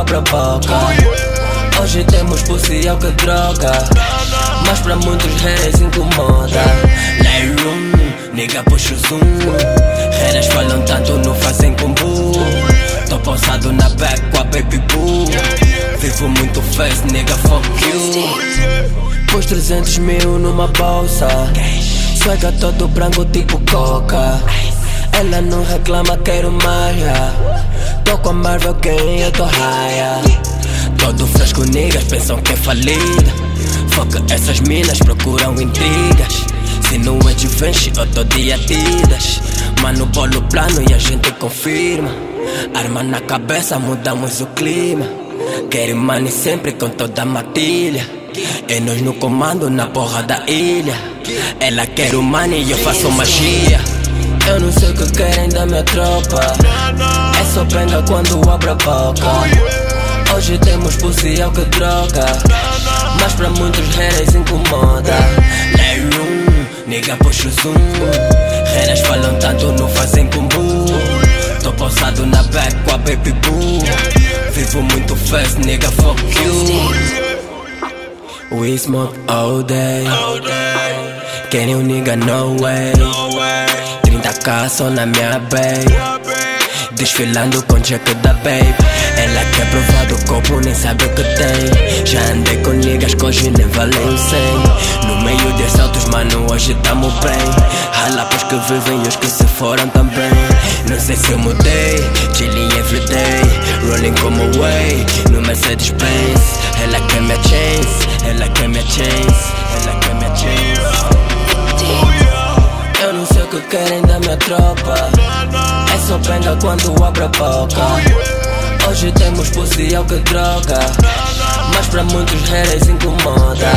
abre a boca. Hoje temos pussy é que droga. Mas pra muitos reis incomoda. Lightroom, nigga puxa o zoom. Reras falam tanto, não fazem combo. Tô pausado na back com a baby boo. Vivo muito fast, nigga, fuck you. Pus 300 mil numa bolsa. Swagga todo branco tipo coca. Ela não reclama, quero mais. yeah. Tô com a Marvel quem eu tô raia. Todo fresco, niggas pensam que é falida. Fuck essas minas procuram intrigas. Se não é Givenchy, eu tô de Adidas. Mano, bolo plano e a gente confirma. Arma na cabeça, mudamos o clima. Querem money sempre com toda a matilha. É nós no comando na porra da ilha. Ela quer o money e eu faço magia. Eu não sei o que querem da minha tropa. É só penga quando abro a boca. Hoje temos pussy é que droga. Mas pra muitos reis incomoda. Lightroom, nigga puxa o zoom. Renas falam tanto, não fazem combo. Tô pausado na back com a baby boo. Vivo muito fast, nigga, fuck you. We smoke all day. Querem um nigga, no way. 30k só na minha babe. Desfilando com cheque da babe. Ela quer provar do copo, nem sabe o que tem. Já andei com niggas que hoje nem valem 100. No meio de assaltos, mano, hoje tamo bem. Rala pros que vivem e os que se foram também. Não sei se eu mudei, chilling everyday. Rolling como way, no Mercedes Benz. Ela quer minha chance, ela quer minha chance, ela quer minha chance. Querem da minha tropa. É só penga quando abre a boca. Hoje temos pussy é o que droga. Mas pra muitos reis incomoda.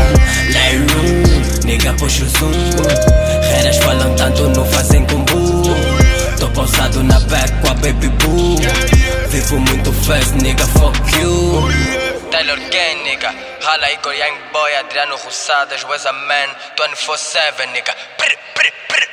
Lightroom, nigga puxa o zoom. Reras falam tanto, não fazem combo. Tô pausado na back com a baby boo. Vivo muito fast, nigga, fuck you. Taylor Gang, nigga. Aí com Young Boy, Adriano Rosadas, Weza Man, 24-7, nigga. Prr, prr, prr.